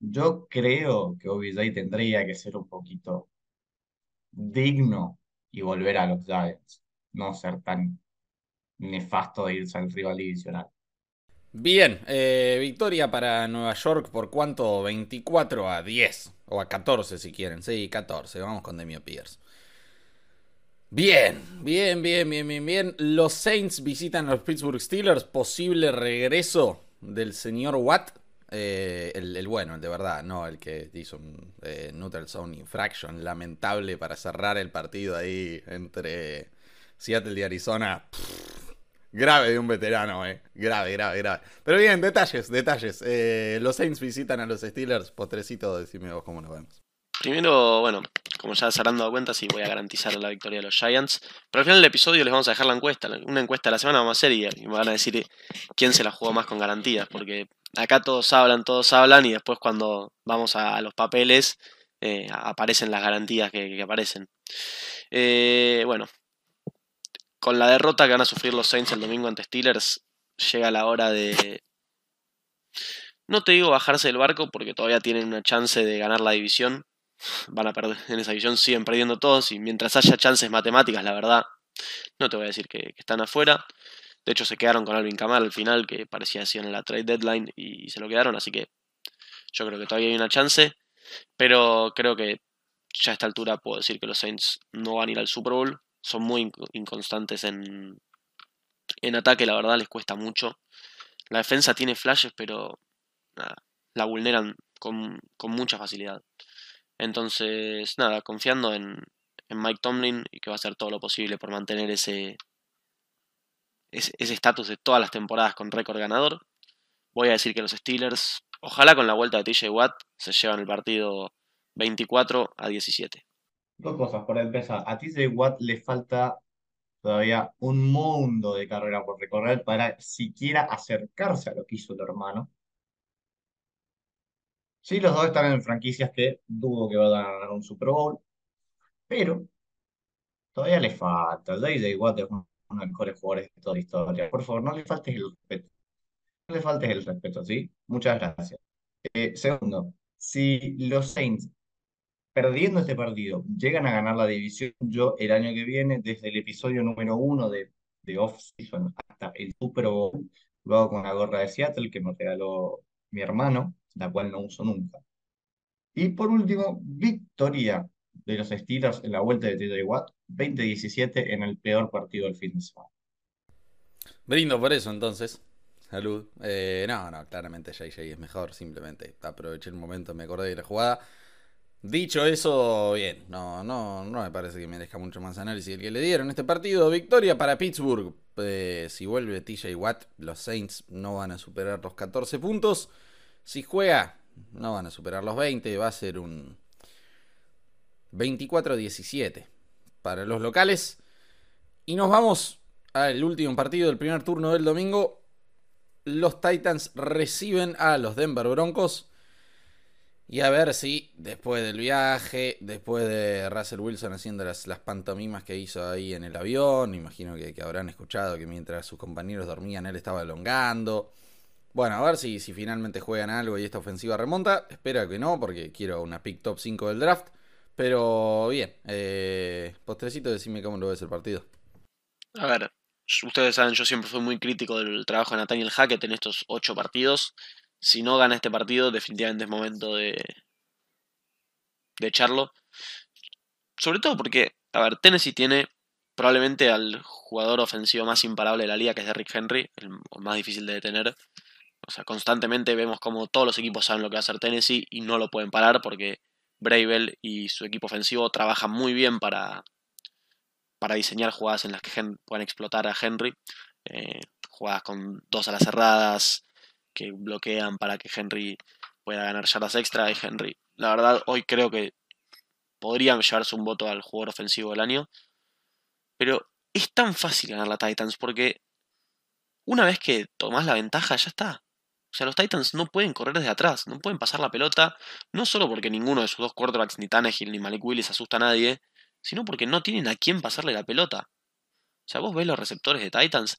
yo creo que OBJ tendría que ser un poquito digno y volver a los Giants, no ser tan nefasto de irse al rival divisional. Bien, eh, victoria para Nueva York por cuánto? 24 a 10. O a 14 si quieren. Sí, 14. Vamos con Demio Pierce. Bien, bien, bien, bien, bien, bien. Los Saints visitan a los Pittsburgh Steelers. Posible regreso del señor Watt. Eh, el, bueno, el de verdad, no el que hizo un eh, Neutral Zone Infraction lamentable para cerrar el partido ahí entre Seattle y Arizona. Pff, grave de un veterano, eh. Grave, grave, grave. Pero bien, detalles, detalles. Eh, los Saints visitan a los Steelers. Postrecito, decime vos cómo nos vemos. Primero, bueno, como ya se habrán dado cuenta, sí voy a garantizar la victoria de los Giants. Pero al final del episodio les vamos a dejar la encuesta. Una encuesta de la semana vamos a hacer y, y van a decir quién se la jugó más con garantías. Porque acá todos hablan, todos hablan y después cuando vamos a, a los papeles eh, aparecen las garantías que, que aparecen. Eh, bueno, con la derrota que van a sufrir los Saints el domingo ante Steelers, llega la hora de... No te digo bajarse del barco porque todavía tienen una chance de ganar la división. Van a perder en esa división, siguen perdiendo todos y mientras haya chances matemáticas, la verdad, no te voy a decir que, están afuera. De hecho, se quedaron con Alvin Kamara al final, que parecía así en la trade deadline y se lo quedaron, así que yo creo que todavía hay una chance. Pero creo que ya a esta altura puedo decir que los Saints no van a ir al Super Bowl. Son muy inc- inconstantes en, en ataque, la verdad, les cuesta mucho. La defensa tiene flashes, pero nada, la vulneran con, con mucha facilidad. Entonces, nada, confiando en, en Mike Tomlin y que va a hacer todo lo posible por mantener ese ese ese estatus de todas las temporadas con récord ganador. Voy a decir que los Steelers, ojalá con la vuelta de TJ Watt, se llevan el partido 24 a 17. Dos cosas, para empezar, a TJ Watt le falta todavía un mundo de carrera por recorrer para siquiera acercarse a lo que hizo el hermano. Sí, los dos están en franquicias que dudo que vayan a ganar un Super Bowl, pero todavía le falta. JJ Watt es uno de los mejores jugadores de toda la historia. Por favor, no le faltes el respeto. No le faltes el respeto, ¿sí? Muchas gracias. Eh, segundo, si los Saints perdiendo este partido llegan a ganar la división, yo el año que viene, desde el episodio número uno de, de Off-Season hasta el Super Bowl, Lo con una gorra de Seattle que me regaló mi hermano, la cual no uso nunca. Y por último, victoria de los Steelers en la vuelta de TJ Watt, 20-17 en el peor partido del fin de semana. Brindo por eso entonces. Salud. Eh, no, no, claramente JJ es mejor, simplemente aproveché el momento, me acordé de la jugada. Dicho eso, bien, no, no, no me parece que merezca mucho más análisis el que le dieron este partido. Victoria para Pittsburgh. Eh, si vuelve TJ Watt, los Saints no van a superar los 14 puntos. Si juega, no van a superar los 20. Va a ser un 24-17 para los locales. Y nos vamos al último partido del primer turno del domingo. Los Titans reciben a los Denver Broncos. Y a ver si después del viaje, después de Russell Wilson haciendo las, pantomimas que hizo ahí en el avión, imagino que, habrán escuchado que mientras sus compañeros dormían él estaba elongando. Bueno, a ver si, si finalmente juegan algo y esta ofensiva remonta. Espero que no, porque quiero una pick top 5 del draft. Pero bien, eh, postrecito, decime cómo lo ves el partido. A ver, ustedes saben, yo siempre fui muy crítico del trabajo de Nathaniel Hackett en estos ocho partidos si no gana este partido, definitivamente es momento de, echarlo. Sobre todo porque, a ver, Tennessee tiene probablemente al jugador ofensivo más imparable de la liga, que es Derrick Henry, el más difícil de detener. O sea, constantemente vemos como todos los equipos saben lo que va a hacer Tennessee y no lo pueden parar porque Bravel y su equipo ofensivo trabajan muy bien para, para diseñar jugadas en las que puedan explotar a Henry. Eh, jugadas con dos alas cerradas, que bloquean para que Henry pueda ganar yardas extra. Y Henry, la verdad, hoy creo que podrían llevarse un voto al jugador ofensivo del año. Pero es tan fácil ganar la Titans porque una vez que tomas la ventaja, ya está. O sea, los Titans no pueden correr desde atrás, no pueden pasar la pelota, no solo porque ninguno de sus dos quarterbacks, ni Tannehill ni Malik Willis, asusta a nadie, sino porque no tienen a quién pasarle la pelota. O sea, vos ves los receptores de Titans.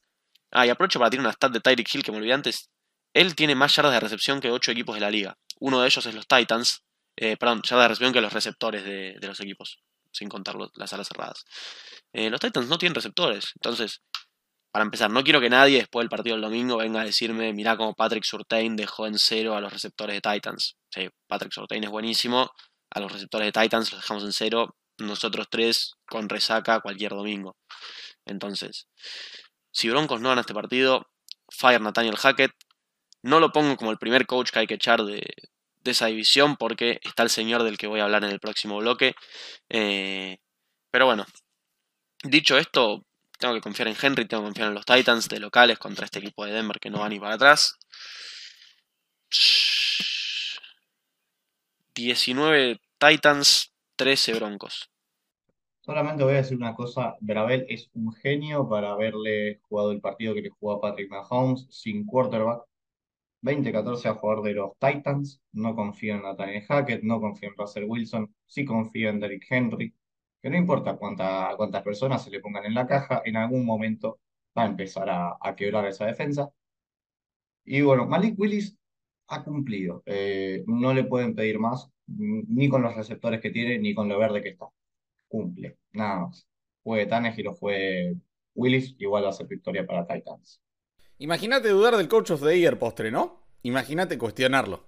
Ah, y aprovecho para tirar una stat de Tyreek Hill que me olvidé antes. Él tiene más yardas de recepción que 8 equipos de la liga. Uno de ellos es los Titans. Eh, perdón, yardas de recepción que los receptores de, los equipos, sin contar las alas cerradas. Eh, los Titans no tienen receptores. Entonces, para empezar, no quiero que nadie después del partido del domingo venga a decirme, mirá cómo Patrick Surtain dejó en cero a los receptores de Titans. Sí, Patrick Surtain es buenísimo. A los receptores de Titans los dejamos en cero. Nosotros tres con resaca cualquier domingo. Entonces, si Broncos no ganan este partido, fire Nathaniel Hackett, no lo pongo como el primer coach que hay que echar de, esa división porque está el señor del que voy a hablar en el próximo bloque. Eh, pero bueno, dicho esto, tengo que confiar en Henry, tengo que confiar en los Titans de locales contra este equipo de Denver que no va ni para atrás. 19 Titans, 13 Broncos. Solamente voy a decir una cosa, Bravel es un genio para haberle jugado el partido que le jugó a Patrick Mahomes sin quarterback 2014 a jugador de los Titans. No confío en Nathaniel Hackett, no confío en Russell Wilson, sí confío en Derrick Henry. Que no importa cuánta, cuántas personas se le pongan en la caja, en algún momento va a empezar a, quebrar esa defensa. Y bueno, Malik Willis ha cumplido. Eh, no le pueden pedir más, ni con los receptores que tiene, ni con lo verde que está. Cumple, nada más. Fue Tannehill o fue Willis, igual va a ser victoria para Titans. Imagínate dudar del coach of the year postre, ¿no? Imagínate cuestionarlo.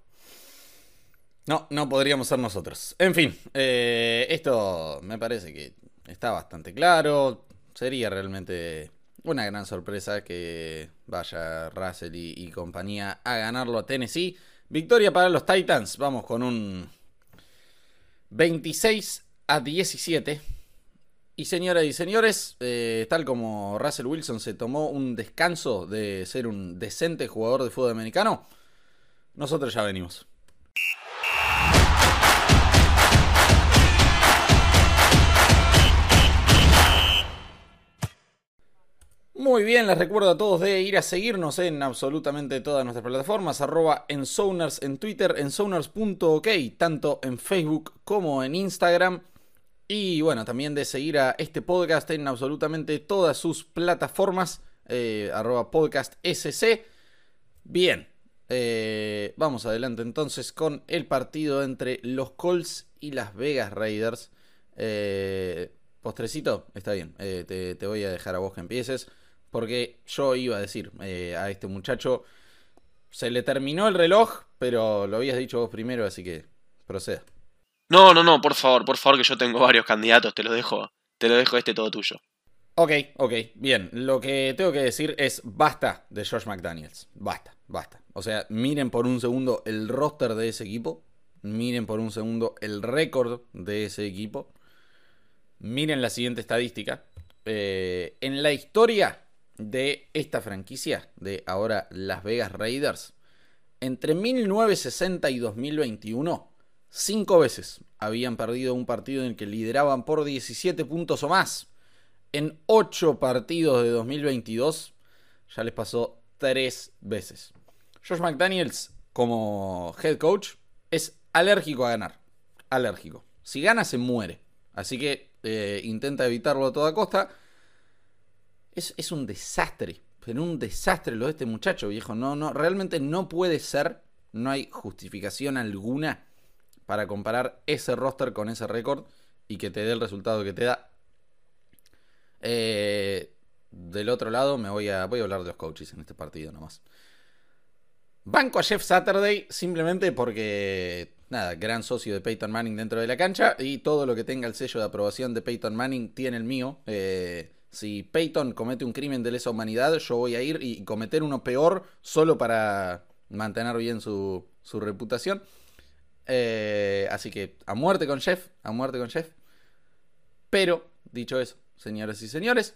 No, no podríamos ser nosotros. En fin, eh, esto me parece que está bastante claro. Sería realmente una gran sorpresa que vaya Russell y, y, compañía a ganarlo a Tennessee. Victoria para los Titans. Vamos con un 26 a 17. Y señoras y señores, eh, tal como Russell Wilson se tomó un descanso de ser un decente jugador de fútbol americano, nosotros ya venimos. Muy bien, les recuerdo a todos de ir a seguirnos en absolutamente todas nuestras plataformas, arroba en en Twitter, en Sowners.ok, tanto en Facebook como en Instagram. Y bueno, también de seguir a este podcast en absolutamente todas sus plataformas. Eh, arroba podcast SC. Bien. Eh, vamos adelante entonces con el partido entre los Colts y las Vegas Raiders. Eh, postrecito, está bien. Te, te, voy a dejar a vos que empieces. porque yo iba a decir eh, a este muchacho, se le terminó el reloj, pero lo habías dicho vos primero, así que proceda. No, no, no, por favor, por favor, que yo tengo varios candidatos, te lo dejo, te lo dejo este todo tuyo. Ok, ok, bien. Lo que tengo que decir es basta de Josh McDaniels. Basta, basta. O sea, miren por un segundo el roster de ese equipo. Miren por un segundo el récord de ese equipo. Miren la siguiente estadística. Eh, en la historia de esta franquicia, de ahora Las Vegas Raiders, entre 1960 y 2021, cinco veces habían perdido un partido en el que lideraban por 17 puntos o más. En 8 partidos de 2022 ya les pasó 3 veces. Josh McDaniels, como head coach, es alérgico a ganar. Alérgico. Si gana, se muere. Así que eh, intenta evitarlo a toda costa. Es, es, un desastre. Pero un desastre lo de este muchacho, viejo. No, no, realmente no puede ser. No hay justificación alguna para comparar ese roster con ese récord y que te dé el resultado que te da. Eh, del otro lado, me voy a, voy a hablar de los coaches en este partido nomás. Banco a Jeff Saturday simplemente porque, nada, gran socio de Peyton Manning dentro de la cancha y todo lo que tenga el sello de aprobación de Peyton Manning tiene el mío. Eh, si Peyton comete un crimen de lesa humanidad, yo voy a ir y cometer uno peor solo para mantener bien su, su reputación. Eh, así que a muerte con Jeff, a muerte con Jeff. Pero, dicho eso, señores y señores.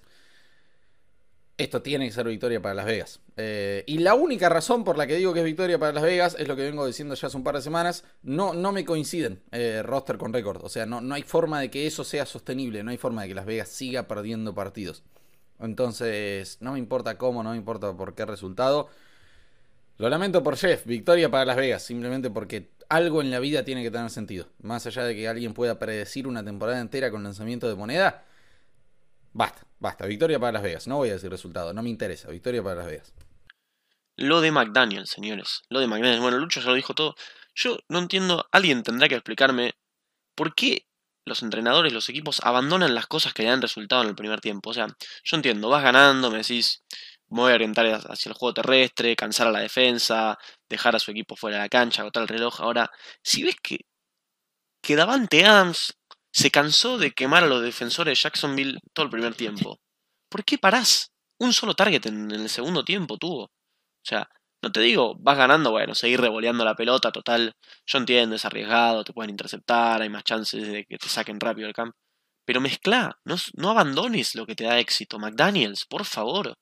Esto tiene que ser victoria para Las Vegas. Eh, y la única razón por la que digo que es victoria para Las Vegas es lo que vengo diciendo ya hace un par de semanas. No, no me coinciden eh, roster con récord. O sea, no, no hay forma de que eso sea sostenible. No hay forma de que Las Vegas siga perdiendo partidos. Entonces, no me importa cómo, no me importa por qué resultado. Lo lamento por Jeff, victoria para Las Vegas, simplemente porque algo en la vida tiene que tener sentido. Más allá de que alguien pueda predecir una temporada entera con lanzamiento de moneda, Basta, basta. Victoria para Las Vegas. No voy a decir resultado, no me interesa. Victoria para Las Vegas. Lo de McDaniel, señores. Lo de McDaniel. Bueno, Lucho ya lo dijo todo. Yo no entiendo, alguien tendrá que explicarme por qué los entrenadores, los equipos abandonan las cosas que le dan resultado en el primer tiempo. O sea, yo entiendo, vas ganando, me decís, a orientar hacia el juego terrestre, cansar a la defensa, dejar a su equipo fuera de la cancha, agotar el reloj. Ahora, si ves que, que Davante Adams se cansó de quemar a los defensores de Jacksonville todo el primer tiempo. ¿Por qué parás? Un solo target en el segundo tiempo tuvo. O sea, no te digo, vas ganando, bueno, seguir revoleando la pelota, total. Yo entiendo, es arriesgado, te pueden interceptar, hay más chances de que te saquen rápido el campo. Pero mezcla, no, no abandones lo que te da éxito. McDaniels, por favor.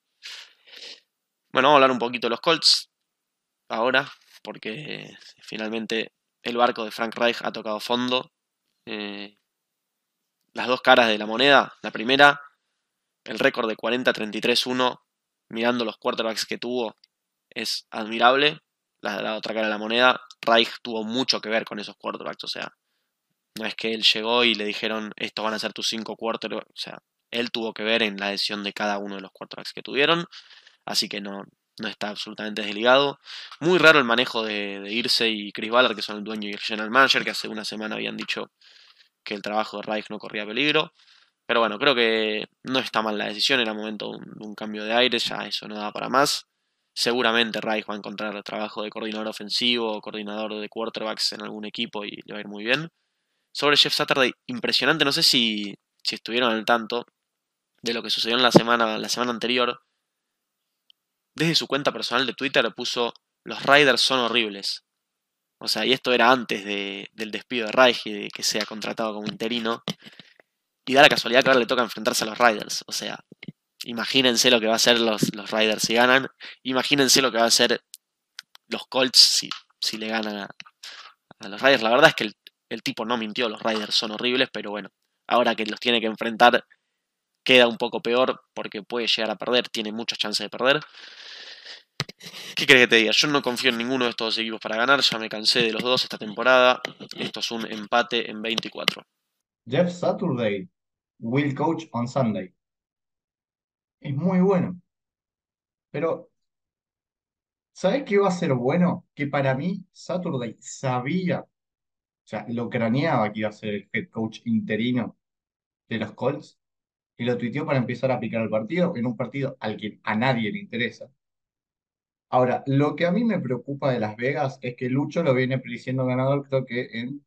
Bueno, vamos a hablar un poquito de los Colts ahora, porque finalmente el barco de Frank Reich ha tocado fondo. Eh, las dos caras de la moneda. La primera, el récord de 40-33-1, mirando los quarterbacks que tuvo, es admirable. La, otra cara de la moneda, Reich tuvo mucho que ver con esos quarterbacks. O sea, no es que él llegó y le dijeron, estos van a ser tus cinco quarterbacks. O sea, él tuvo que ver en la decisión de cada uno de los quarterbacks que tuvieron. Así que no, no está absolutamente desligado. Muy raro el manejo de, Irse y Chris Ballard, que son el dueño y el general manager, que hace una semana habían dicho que el trabajo de Reich no corría peligro. Pero bueno, creo que no está mal la decisión, era momento de un, cambio de aire, ya eso no da para más. Seguramente Reich va a encontrar trabajo de coordinador ofensivo o coordinador de quarterbacks en algún equipo y le va a ir muy bien. Sobre Jeff Saturday, impresionante, no sé si, si estuvieron al tanto de lo que sucedió en la semana, la semana anterior. Desde su cuenta personal de Twitter puso, los Riders son horribles. O sea, y esto era antes del despido de Reich y de que sea contratado como interino. Y da la casualidad que ahora le toca enfrentarse a los Riders. O sea, imagínense lo que va a hacer los, Riders si ganan. Imagínense lo que va a hacer los Colts si, si le ganan a, los Riders. La verdad es que el, el tipo no mintió, los Riders son horribles, pero bueno, ahora que los tiene que enfrentar queda un poco peor porque puede llegar a perder, tiene muchas chances de perder. ¿Qué crees que te diga? Yo no confío en ninguno de estos dos equipos para ganar, ya me cansé de los dos esta temporada. Esto es un empate en 24. Jeff Saturday will coach on Sunday. Es muy bueno. Pero, ¿sabes qué va a ser bueno? Que para mí Saturday sabía, o sea, lo craneaba que iba a ser el head coach interino de los Colts y lo tuiteó para empezar a picar el partido, en un partido al que a nadie le interesa. Ahora, lo que a mí me preocupa de Las Vegas es que Lucho lo viene diciendo ganador, creo que en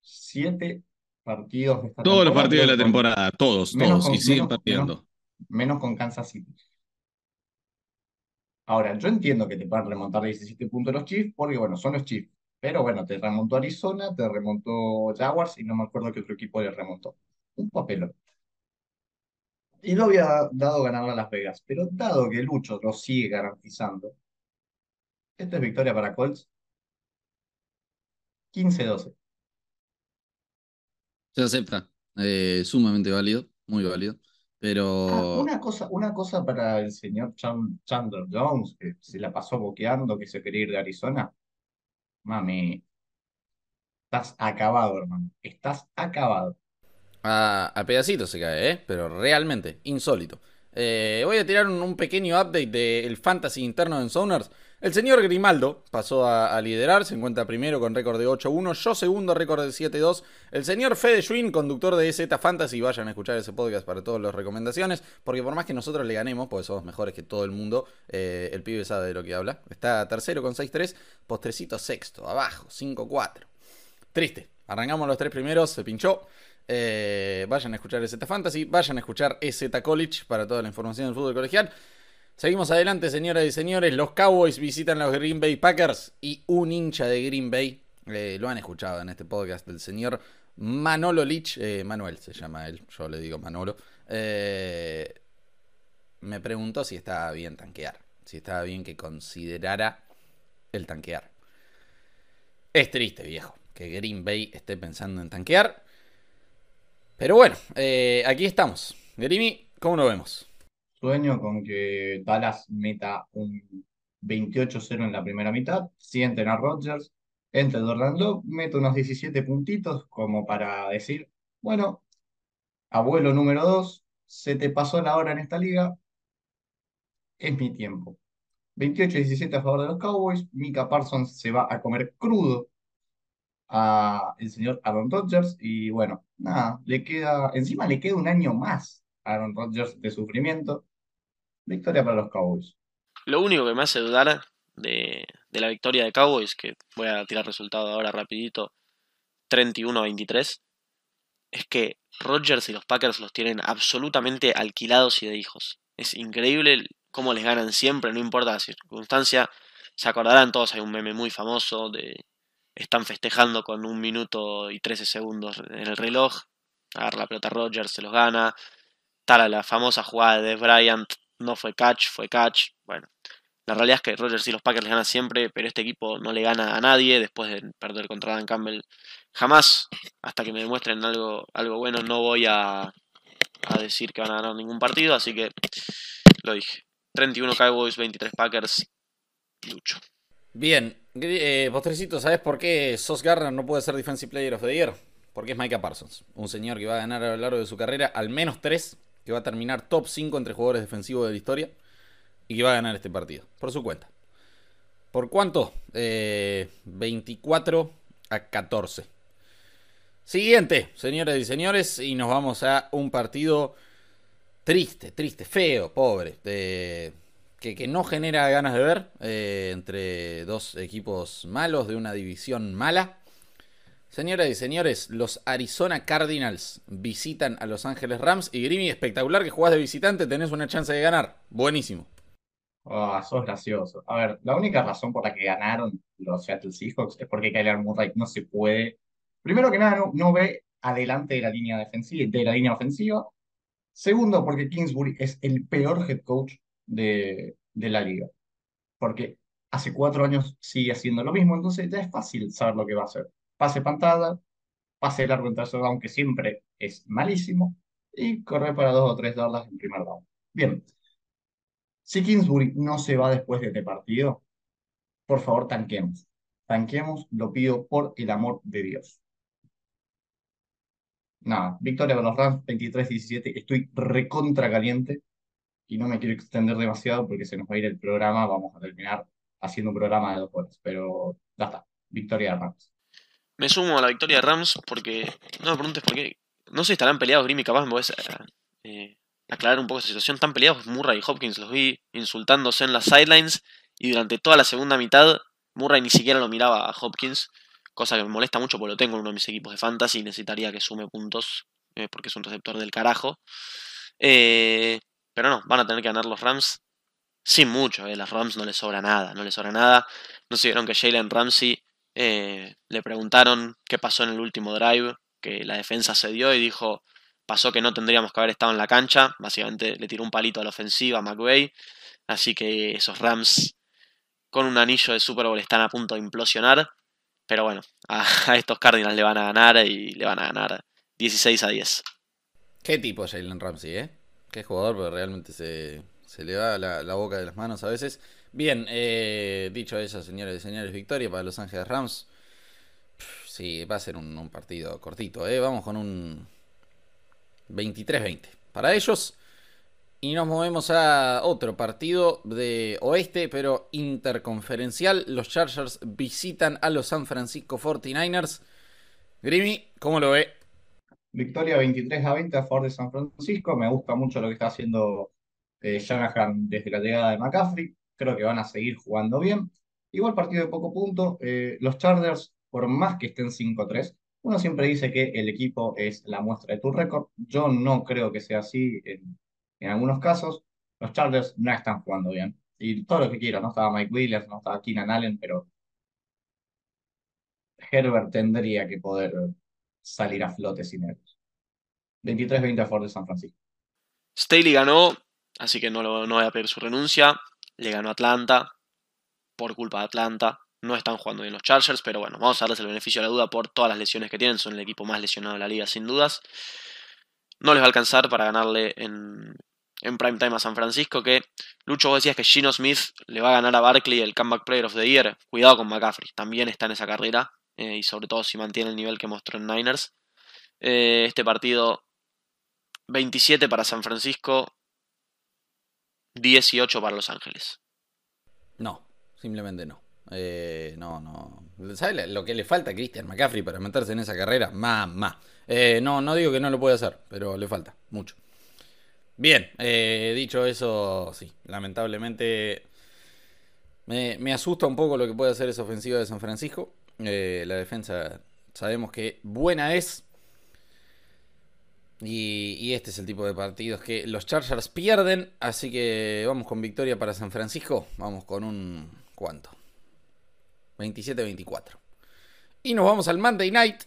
siete partidos de esta Todos los partidos de la con- temporada, todos, menos todos, con- y siguen menos- perdiendo. menos con Kansas City. Ahora, yo entiendo que te puedan remontar 17 puntos los Chiefs, porque bueno, son los Chiefs. Pero bueno, te remontó Arizona, te remontó Jaguars y no me acuerdo qué otro equipo le remontó. Un papelón. Y no había dado ganar a Las Vegas, pero dado que Lucho lo sigue garantizando, esto es victoria para Colts. 15-12. Se acepta. Eh, sumamente válido, muy válido. Ah, Pero una cosa, una cosa para el señor Chan- Chandler Jones, que se la pasó boqueando, que se quería ir de Arizona. Mami, estás acabado, hermano. Estás acabado. A, a pedacitos se cae, ¿eh? Pero realmente, insólito. Eh, voy a tirar un, pequeño update del fantasy interno en Zoners. El señor Grimaldo pasó a, a liderar, se encuentra primero con récord de 8-1, yo segundo, récord de 7-2. El señor Fede Schwinn, conductor de Z Fantasy, vayan a escuchar ese podcast para todas las recomendaciones, porque por más que nosotros le ganemos, porque somos mejores que todo el mundo, eh, el pibe sabe de lo que habla. Está tercero con 6-3, postrecito sexto, abajo, 5-4. Triste. Arrancamos los tres primeros, se pinchó. Eh, vayan a escuchar EZ Fantasy, vayan a escuchar EZ College para toda la información del fútbol colegial. Seguimos adelante, señoras y señores. Los Cowboys visitan los Green Bay Packers y un hincha de Green Bay, eh, lo han escuchado en este podcast del señor Manolo Lich, eh, Manuel se llama él, yo le digo Manolo, me preguntó si estaba bien tanquear, si estaba bien que considerara el tanquear. Es triste, viejo, que Green Bay esté pensando en tanquear. Pero bueno, eh, aquí estamos. Grimi, ¿cómo lo vemos? Sueño con que Dallas meta un 28-0 en la primera mitad, sienten a Rodgers, entre Orlando, mete unos 17 puntitos como para decir, bueno, abuelo número 2, se te pasó la hora en esta liga, es mi tiempo. 28-17 a favor de los Cowboys, Mika Parsons se va a comer crudo a el señor Aaron Rodgers y bueno, nada, le queda, encima le queda un año más a Aaron Rodgers de sufrimiento. Victoria para los Cowboys. Lo único que me hace dudar de, de la victoria de Cowboys, que voy a tirar resultado ahora rapidito, 31 a 23, es que Rodgers y los Packers los tienen absolutamente alquilados y de hijos. Es increíble cómo les ganan siempre, no importa la circunstancia. Se acordarán todos, hay un meme muy famoso de están festejando con un minuto y 13 segundos en el reloj. Agarra la pelota Rodgers, se los gana. Tal la famosa jugada de Bryant, no fue catch, fue catch. Bueno, la realidad es que Rodgers y los Packers les ganan siempre, pero este equipo no le gana a nadie después de perder contra Dan Campbell. Jamás, hasta que me demuestren algo, algo bueno, no voy a, a decir que van a ganar ningún partido, así que lo dije. 31 Cowboys, 23 Packers, Lucho. Bien, eh, postrecito, ¿sabes por qué Sos Garner no puede ser Defensive Player of the Year? Porque es Micah Parsons, un señor que va a ganar a lo largo de su carrera al menos 3, que va a terminar top 5 entre jugadores defensivos de la historia y que va a ganar este partido, por su cuenta. ¿Por cuánto? Eh, 24 a 14. Siguiente, señoras y señores, y nos vamos a un partido triste, triste, feo, pobre, que, no genera ganas de ver eh, entre dos equipos malos de una división mala. Señoras y señores, los Arizona Cardinals visitan a Los Ángeles Rams y Grimy, espectacular que jugás de visitante, tenés una chance de ganar. Buenísimo. Oh, sos gracioso. A ver, la única razón por la que ganaron los Seattle Seahawks es porque Kyler Murray no se puede. Primero que nada, no, no ve adelante de la línea defensiva, de la línea ofensiva. Segundo, porque Kingsbury es el peor head coach de, de la liga. Porque hace cuatro años sigue haciendo lo mismo, entonces ya es fácil saber lo que va a hacer. Pase pantalla, pase largo en tercer down, que siempre es malísimo, y correr para dos o tres yardas en primer down. Bien. Si Kingsbury no se va después de este partido, por favor tanquemos. Tanquemos, lo pido por el amor de Dios. Nada, victoria para los Rams 23-17. Estoy recontra caliente y no me quiero extender demasiado porque se nos va a ir el programa. Vamos a terminar haciendo un programa de dos horas, pero ya está. Victoria de Rams. Me sumo a la victoria de Rams porque. No me preguntes por qué. No sé si estarán peleados Grim y capaz me a. Eh, aclarar un poco esa situación. Tan peleados Murray y Hopkins, los vi insultándose en las sidelines y durante toda la segunda mitad Murray ni siquiera lo miraba a Hopkins, cosa que me molesta mucho porque lo tengo en uno de mis equipos de fantasy y necesitaría que sume puntos eh, porque es un receptor del carajo. Eh, pero no, van a tener que ganar los Rams sin mucho. Eh. Las Rams no les sobra nada, no les sobra nada. No se vieron que Jalen Ramsey le preguntaron qué pasó en el último drive, que la defensa se dio y dijo, pasó que no tendríamos que haber estado en la cancha. Básicamente le tiró un palito a la ofensiva a McVay. Así que esos Rams con un anillo de Super Bowl están a punto de implosionar. Pero bueno, a, estos Cardinals le van a ganar y le van a ganar 16 a 10. Qué tipo Jalen Ramsey, ¿eh? Qué jugador, pero realmente se, le va la, boca de las manos a veces. Bien, eh, dicho eso, señores y señores, victoria para Los Ángeles Rams. Sí, va a ser un, partido cortito, ¿eh? Vamos con un 23-20 para ellos. Y nos movemos a otro partido de oeste, pero interconferencial. Los Chargers visitan a los San Francisco 49ers. Grimy, ¿cómo lo ve? Victoria 23 a 20 a favor de San Francisco. Me gusta mucho lo que está haciendo eh, Shanahan desde la llegada de McCaffrey. Creo que van a seguir jugando bien. Igual partido de poco punto. Eh, los Chargers, por más que estén 5-3, uno siempre dice que el equipo es la muestra de tu récord. Yo no creo que sea así en, algunos casos. Los Chargers no están jugando bien. Y todo lo que quiera, no estaba Mike Williams, no estaba Keenan Allen, pero Herbert tendría que poder salir a flote sin ellos. 23-20 a favor de San Francisco. Staley ganó, así que no, lo, no voy a pedir su renuncia. Le ganó Atlanta, por culpa de Atlanta. No están jugando bien los Chargers, pero bueno, vamos a darles el beneficio de la duda por todas las lesiones que tienen. Son el equipo más lesionado de la liga, sin dudas. No les va a alcanzar para ganarle en, en prime time a San Francisco. Que Lucho, vos decías que Gino Smith le va a ganar a Barkley el Comeback Player of the Year. Cuidado con McCaffrey, también está en esa carrera. Eh, y sobre todo si mantiene el nivel que mostró en Niners. Eh, este partido 27 para San Francisco, 18 para Los Ángeles. No, simplemente no. Eh, no, no. ¿Sabes lo que le falta a Christian McCaffrey para meterse en esa carrera? Mamá. No, no digo que no lo puede hacer, pero le falta mucho. Bien, dicho eso, sí, lamentablemente me, me, asusta un poco lo que puede hacer esa ofensiva de San Francisco. La defensa sabemos que buena es, y, este es el tipo de partidos que los Chargers pierden. Así que vamos con victoria para San Francisco. Vamos con un. ¿Cuánto? 27-24. Y nos vamos al Monday Night.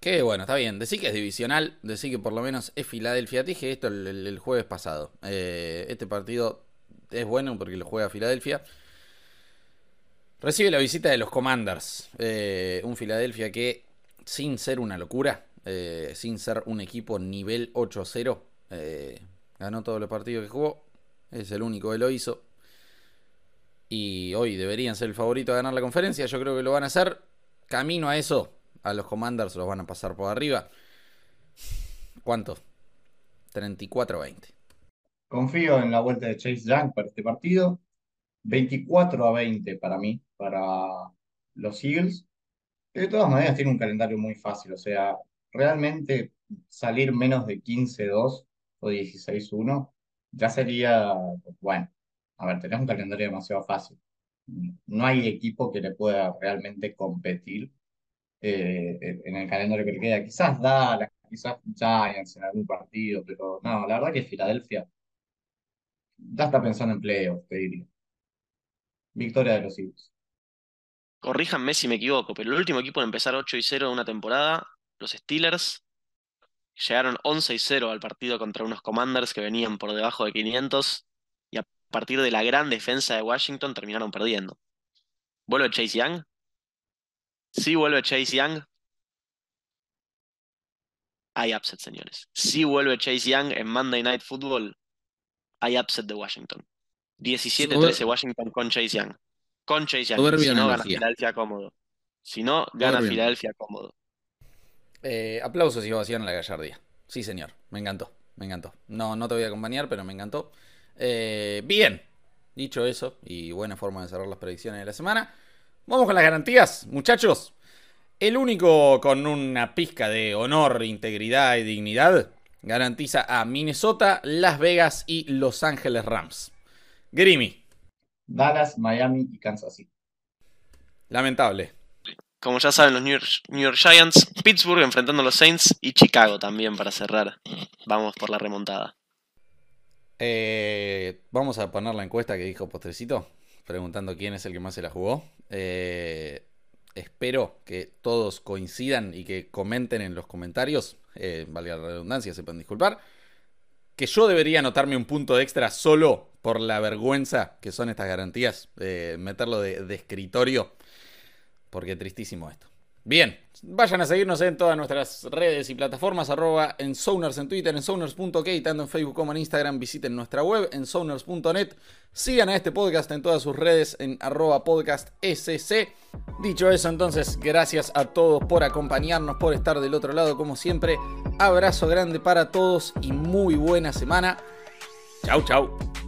Que bueno, está bien. Decí que es divisional. Decí que por lo menos es Filadelfia. Dije esto el, jueves pasado. Eh, este partido es bueno porque lo juega Filadelfia. Recibe la visita de los Commanders. Eh, un Filadelfia que, sin ser una locura, eh, sin ser un equipo nivel 8-0. Eh, ganó todos los partidos que jugó. Es el único que lo hizo. Y hoy deberían ser el favorito a ganar la conferencia. Yo creo que lo van a hacer. Camino a eso. A los Commanders los van a pasar por arriba. ¿Cuánto? 34-20. Confío en la vuelta de Chase Young para este partido. 24 a 20 para mí, para los Eagles. De todas maneras, tiene un calendario muy fácil. O sea, realmente salir menos de 15-2 o 16-1 ya sería, bueno, a ver, tenemos un calendario demasiado fácil. No hay equipo que le pueda realmente competir eh, en el calendario que le queda. Quizás Dallas, quizás Giants en algún partido, pero no, la verdad que Filadelfia ya está pensando en playoffs, te diría. Victoria de los Eagles. Corríjanme si me equivoco, pero el último equipo en empezar 8 y 0 de una temporada los Steelers llegaron 11 y 0 al partido contra unos Commanders que venían por debajo de 500 y a partir de la gran defensa de Washington terminaron perdiendo. ¿Vuelve Chase Young? Sí, vuelve Chase Young. Hay upset, señores. Si vuelve Chase Young en Monday Night Football. Hay upset de Washington. 17-13 Washington con Chase Young. Con Chase Young. Si no, gana Filadelfia cómodo. Si no, gana Filadelfia cómodo. Eh, aplausos y ovación a la gallardía. Sí, señor. Me encantó. Me encantó. No, no te voy a acompañar, pero me encantó. Eh, bien. Dicho eso, y buena forma de cerrar las predicciones de la semana. Vamos con las garantías, muchachos. El único con una pizca de honor, integridad y dignidad garantiza a Minnesota, Las Vegas y Los Ángeles Rams. Grimy. Dallas, Miami y Kansas City. Lamentable. Como ya saben los New York, New York Giants, Pittsburgh enfrentando a los Saints y Chicago también para cerrar. Vamos por la remontada. Eh, vamos a poner la encuesta que dijo Postrecito, preguntando quién es el que más se la jugó. Eh, espero que todos coincidan y que comenten en los comentarios, eh, valga la redundancia, se pueden disculpar, que yo debería anotarme un punto extra solo por la vergüenza que son estas garantías, eh, meterlo de, escritorio, porque tristísimo esto. Bien, vayan a seguirnos en todas nuestras redes y plataformas, arroba en Sounders en Twitter, en Sounders.k, tanto en Facebook como en Instagram, visiten nuestra web en Sounders.net, sigan a este podcast en todas sus redes en arroba podcast SC. Dicho eso, entonces, gracias a todos por acompañarnos, por estar del otro lado, como siempre, abrazo grande para todos y muy buena semana. Chau, chau.